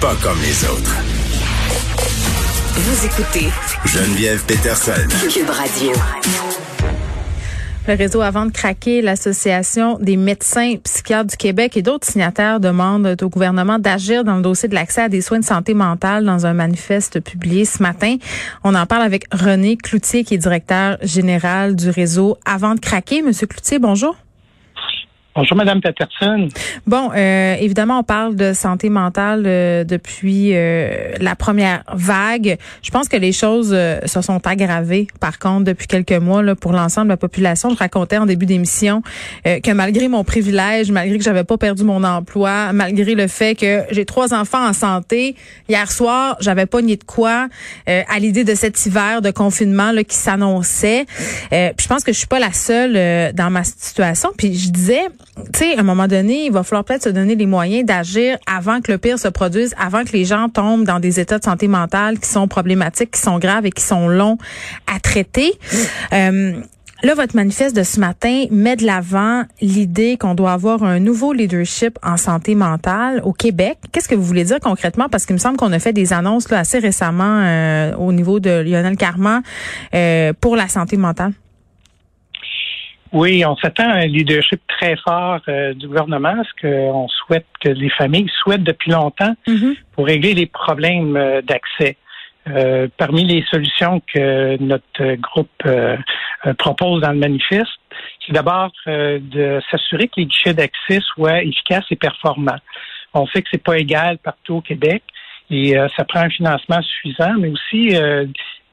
pas comme les autres. Vous écoutez Geneviève Peterson. Cube Radio. Le réseau Avant de craquer, l'Association des médecins psychiatres du Québec et d'autres signataires demandent au gouvernement d'agir dans le dossier de l'accès à des soins de santé mentale dans un manifeste publié ce matin. On en parle avec René Cloutier, qui est directeur général du réseau Avant de craquer. Monsieur Cloutier, bonjour. Bonjour, Madame Peterson. Bon, euh, évidemment, on parle de santé mentale euh, depuis euh, la première vague. Je pense que les choses se sont aggravées, par contre, depuis quelques mois là, pour l'ensemble de la population. Je racontais en début d'émission que malgré mon privilège, malgré que j'avais pas perdu mon emploi, malgré le fait que j'ai trois enfants en santé, hier soir, j'avais pas ni de quoi à l'idée de cet hiver de confinement là, qui s'annonçait. puis je pense que je suis pas la seule dans ma situation. Puis je disais tu sais, à un moment donné, il va falloir peut-être se donner les moyens d'agir avant que le pire se produise, avant que les gens tombent dans des états de santé mentale qui sont problématiques, qui sont graves et qui sont longs à traiter. Euh, Là, votre manifeste de ce matin met de l'avant l'idée qu'on doit avoir un nouveau leadership en santé mentale au Québec. Qu'est-ce que vous voulez dire concrètement? Parce qu'il me semble qu'on a fait des annonces là, assez récemment euh, au niveau de Lionel Carman euh, pour la santé mentale. Oui, on s'attend à un leadership très fort euh, du gouvernement, ce qu'on souhaite que les familles souhaitent depuis longtemps mm-hmm. pour régler les problèmes euh, d'accès. Euh, parmi les solutions que notre groupe propose dans le manifeste, c'est d'abord de s'assurer que les guichets d'accès soient efficaces et performants. On sait que c'est pas égal partout au Québec et ça prend un financement suffisant, mais aussi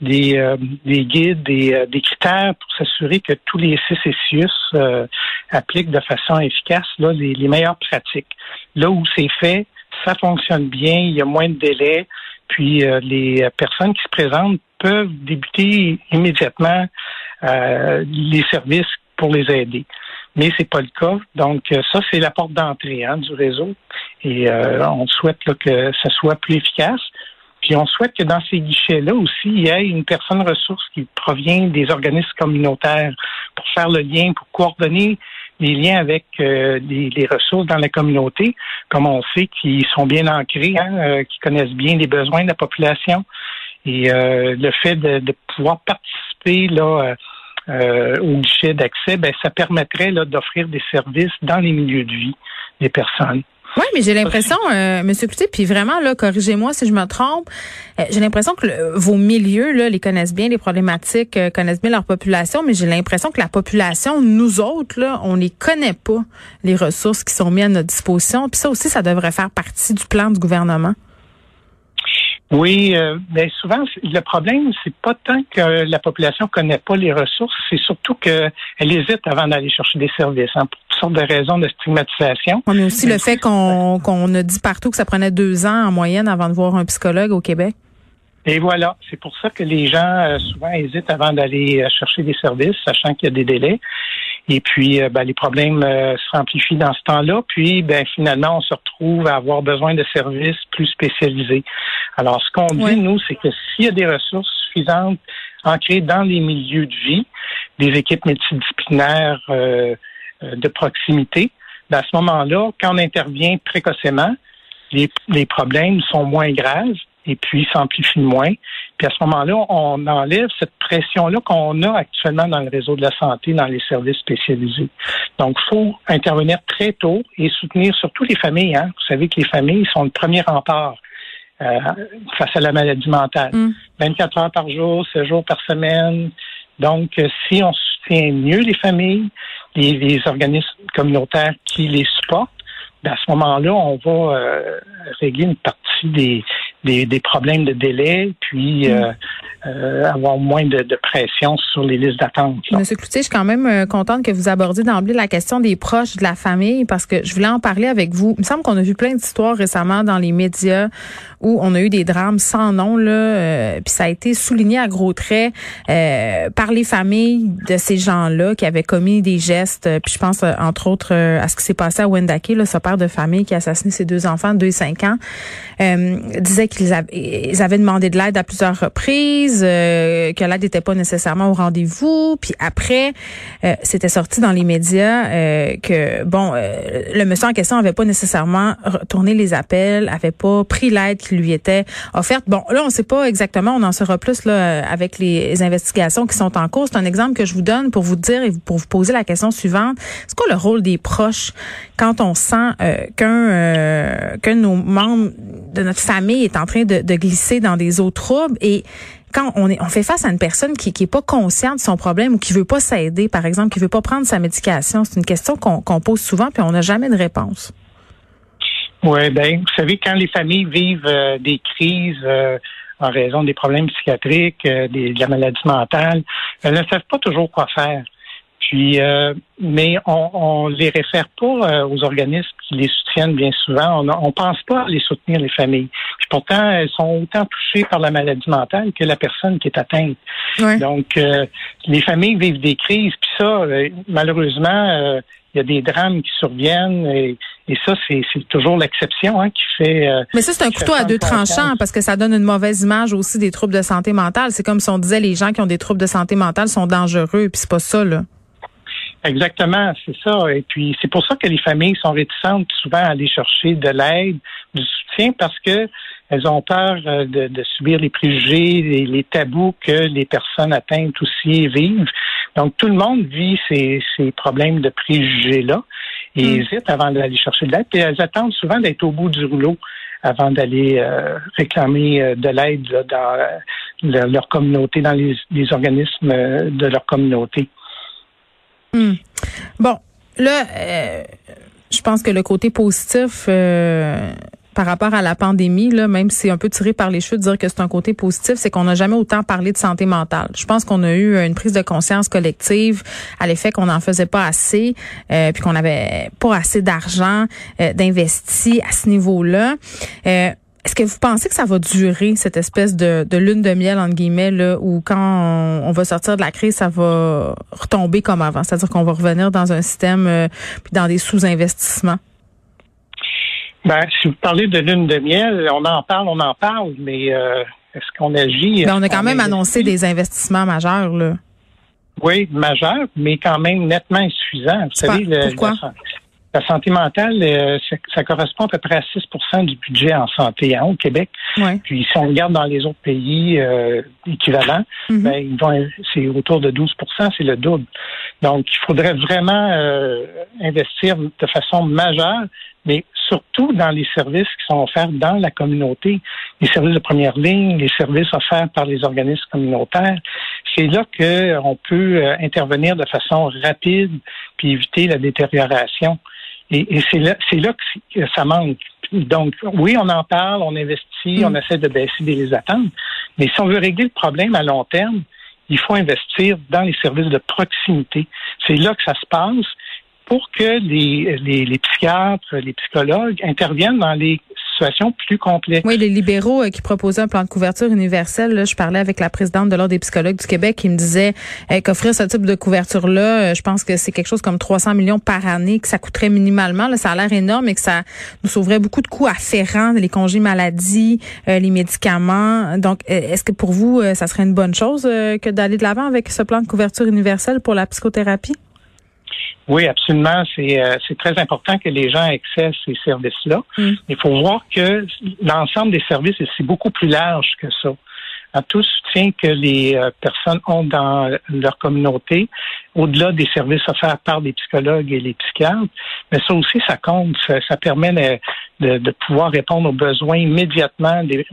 des, euh, des guides, des, euh, des critères pour s'assurer que tous les CCCIUS euh, appliquent de façon efficace là, les, les, meilleures pratiques. Là où c'est fait, ça fonctionne bien, il y a moins de délais, puis les personnes qui se présentent peuvent débuter immédiatement les services pour les aider. Mais c'est pas le cas. Donc ça, c'est la porte d'entrée hein, du réseau. Et on souhaite là, que ça soit plus efficace. Puis on souhaite que dans ces guichets-là aussi, il y ait une personne ressource qui provient des organismes communautaires pour faire le lien, pour coordonner les liens avec euh, les, ressources dans la communauté, comme on sait, qui sont bien ancrés, hein, euh, qui connaissent bien les besoins de la population. Et euh, le fait de, pouvoir participer là au guichet d'accès, ben, ça permettrait d'offrir des services dans les milieux de vie des personnes. Oui, mais j'ai l'impression, euh, Monsieur Cloutier, puis vraiment, là, corrigez-moi si je me trompe, euh, j'ai l'impression que vos milieux, là, les connaissent bien, les problématiques, euh, connaissent bien leur population, mais j'ai l'impression que la population, nous autres, là, on les connaît pas, les ressources qui sont mises à notre disposition. Puis ça aussi, ça devrait faire partie du plan du gouvernement. Oui, euh, mais souvent, le problème, c'est pas tant que la population connaît pas les ressources, c'est surtout qu'elle hésite avant d'aller chercher des services, hein, pour toutes sortes de raisons de stigmatisation. On mais aussi le fait qu'on qu'on a dit partout que ça prenait deux ans en moyenne avant de voir un psychologue au Québec. Et voilà, c'est pour ça que les gens euh, souvent hésitent avant d'aller euh, chercher des services, sachant qu'il y a des délais. Et puis, euh, ben, les problèmes se amplifient dans ce temps-là. Puis, ben, finalement, on se retrouve à avoir besoin de services plus spécialisés. Alors, ce qu'on dit, nous, c'est que s'il y a des ressources suffisantes ancrées dans les milieux de vie, des équipes multidisciplinaires de proximité, à ce moment-là, quand on intervient précocement, les, les problèmes sont moins graves et puis s'amplifie moins. Puis à ce moment-là, on enlève cette pression-là qu'on a actuellement dans le réseau de la santé, dans les services spécialisés. Donc, il faut intervenir très tôt et soutenir surtout les familles. Hein. Vous savez que les familles sont le premier rempart euh, face à la maladie mentale. 24 mm. heures par jour, 7 jours par semaine. Donc, euh, si on soutient mieux les familles, les, les organismes communautaires qui les supportent, ben, à ce moment-là, on va euh, régler une partie des, des, problèmes de délai, puis mm. euh, euh, avoir moins de, pression sur les listes d'attente. Monsieur Cloutier, je suis quand même euh, contente que vous abordiez d'emblée la question des proches de la famille parce que je voulais en parler avec vous. Il me semble qu'on a vu plein d'histoires récemment dans les médias où on a eu des drames sans nom là, puis ça a été souligné à gros traits par les familles de ces gens-là qui avaient commis des gestes. Puis je pense entre autres à ce qui s'est passé à Wendake, là, ce père de famille qui a assassiné ses deux enfants de 2 et 5 ans, disait qu'ils avaient, demandé de l'aide à plusieurs reprises, que l'aide n'était pas nécessairement au rendez-vous. Puis après, c'était sorti dans les médias que bon, le monsieur en question avait pas nécessairement retourné les appels, avait pas pris l'aide qui lui était offerte. Bon, là, on sait pas exactement, on en saura plus là avec les investigations qui sont en cours. C'est un exemple que je vous donne pour vous dire et pour vous poser la question suivante. C'est quoi le rôle des proches quand on sent euh, qu'un euh, qu'un de nos membres de notre famille est en train de, glisser dans des eaux troubles et quand on, est, on fait face à une personne qui qui est pas consciente de son problème ou qui veut pas s'aider, par exemple, qui veut pas prendre sa médication, c'est une question qu'on pose souvent puis on n'a jamais de réponse. Oui, ben, vous savez, quand les familles vivent euh, des crises euh, en raison des problèmes psychiatriques, euh, de la maladie mentale, elles ne savent pas toujours quoi faire. Puis, euh, mais on, on les réfère pas euh, aux organismes qui les soutiennent bien souvent. On, on pense pas à les soutenir les familles. Puis pourtant, elles sont autant touchées par la maladie mentale que la personne qui est atteinte. Donc, euh, les familles vivent des crises. Puis ça, malheureusement, il y a des drames qui surviennent et, ça, c'est toujours l'exception hein, qui fait. Mais ça, c'est un couteau à deux tranchants parce que ça donne une mauvaise image aussi des troubles de santé mentale. C'est comme si on disait les gens qui ont des troubles de santé mentale sont dangereux, puis c'est pas ça là. Exactement, c'est ça. Et puis c'est pour ça que les familles sont réticentes souvent à aller chercher de l'aide, du soutien, parce que elles ont peur euh, de, subir les préjugés, les, les, tabous que les personnes atteintes aussi vivent. Donc tout le monde vit ces, ces problèmes de préjugés-là et mm. hésitent avant d'aller chercher de l'aide. Et elles attendent souvent d'être au bout du rouleau avant d'aller euh, réclamer euh, de l'aide dans leur communauté, dans les organismes de leur communauté. Hmm. Bon, là, euh, je pense que le côté positif euh, par rapport à la pandémie, là, même si c'est un peu tiré par les cheveux de dire que c'est un côté positif, c'est qu'on n'a jamais autant parlé de santé mentale. Je pense qu'on a eu une prise de conscience collective à l'effet qu'on n'en faisait pas assez, euh, puis qu'on n'avait pas assez d'argent d'investi à ce niveau-là. Est-ce que vous pensez que ça va durer, cette espèce de, lune de miel, entre guillemets, là, où quand on, va sortir de la crise, ça va retomber comme avant? C'est-à-dire qu'on va revenir dans un système, euh, puis dans des sous-investissements? Ben, si vous parlez de lune de miel, on en parle, on en parle, mais euh, est-ce qu'on agit? Ben, on a quand même annoncé des investissements majeurs, là. Oui, majeurs, mais quand même nettement insuffisants. Vous savez, le, pourquoi? La santé mentale, euh, ça correspond à peu près à 6 du budget en santé hein, au Québec. Puis si on regarde dans les autres pays euh, équivalents, mhm. ben, c'est autour de 12% c'est le double. Donc, il faudrait vraiment euh, investir de façon majeure, mais surtout dans les services qui sont offerts dans la communauté, les services de première ligne, les services offerts par les organismes communautaires. C'est là qu'on peut intervenir de façon rapide puis éviter la détérioration. Et, c'est là, que ça manque. Donc, oui, on en parle, on investit, on mm. essaie de baisser les attentes, mais si on veut régler le problème à long terme, il faut investir dans les services de proximité. C'est là que ça se passe pour que les, les, les psychiatres, les psychologues interviennent dans les Oui, les libéraux euh, qui proposaient un plan de couverture universel, là, je parlais avec la présidente de l'Ordre des psychologues du Québec qui me disait euh, qu'offrir ce type de couverture-là, euh, je pense que c'est quelque chose comme 300 millions par année, que ça coûterait minimalement. Là, ça a l'air énorme et que ça nous sauverait beaucoup de coûts afférents, les congés maladie, les médicaments. Donc, est-ce que pour vous, ça serait une bonne chose que d'aller de l'avant avec ce plan de couverture universelle pour la psychothérapie? Oui, absolument. Euh, c'est très important que les gens accèdent ces services-là. Mm. Il faut voir que l'ensemble des services, c'est beaucoup plus large que ça. À tout soutien que les euh, personnes ont dans leur communauté, au-delà des services offerts par les psychologues et les psychiatres, mais ça aussi, ça compte. Ça, permet de, de, pouvoir répondre aux besoins immédiatement des,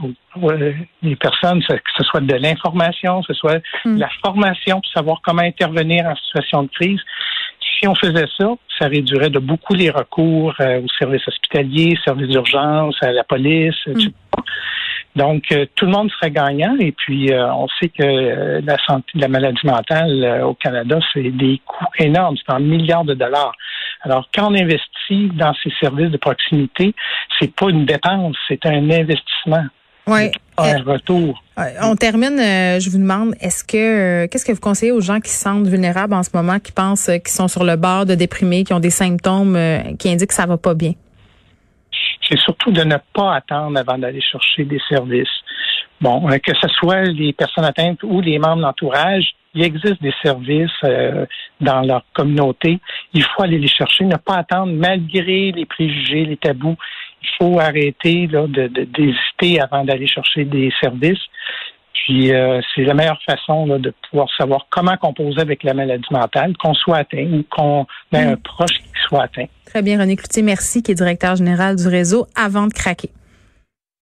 des personnes, que ce soit de l'information, que ce soit de mm. la formation pour savoir comment intervenir en situation de crise si on faisait ça, ça réduirait de beaucoup les recours euh, aux services hospitaliers, services d'urgence, à la police, etc. Mm. Donc, euh, tout le monde serait gagnant. Et puis, euh, on sait que la santé, la maladie mentale au Canada, c'est des coûts énormes, c'est en milliards de dollars. Alors, quand on investit dans ces services de proximité, c'est pas une dépense, c'est un investissement. Ouais. Un retour. On termine, je vous demande, est-ce que qu'est-ce que vous conseillez aux gens qui se sentent vulnérables en ce moment, qui pensent qu'ils sont sur le bord de déprimer, qui ont des symptômes qui indiquent que ça va pas bien? C'est surtout de ne pas attendre avant d'aller chercher des services. Bon, que ce soit les personnes atteintes ou les membres d'entourage, il existe des services euh, dans leur communauté. Il faut aller les chercher, ne pas attendre malgré les préjugés, les tabous. Il faut arrêter là, de, d'hésiter avant d'aller chercher des services. Puis euh, c'est la meilleure façon là, de pouvoir savoir comment composer avec la maladie mentale, qu'on soit atteint ou qu'on ait un mm. proche qui soit atteint. Très bien, René Cloutier, merci, qui est directeur général du réseau Avant de craquer.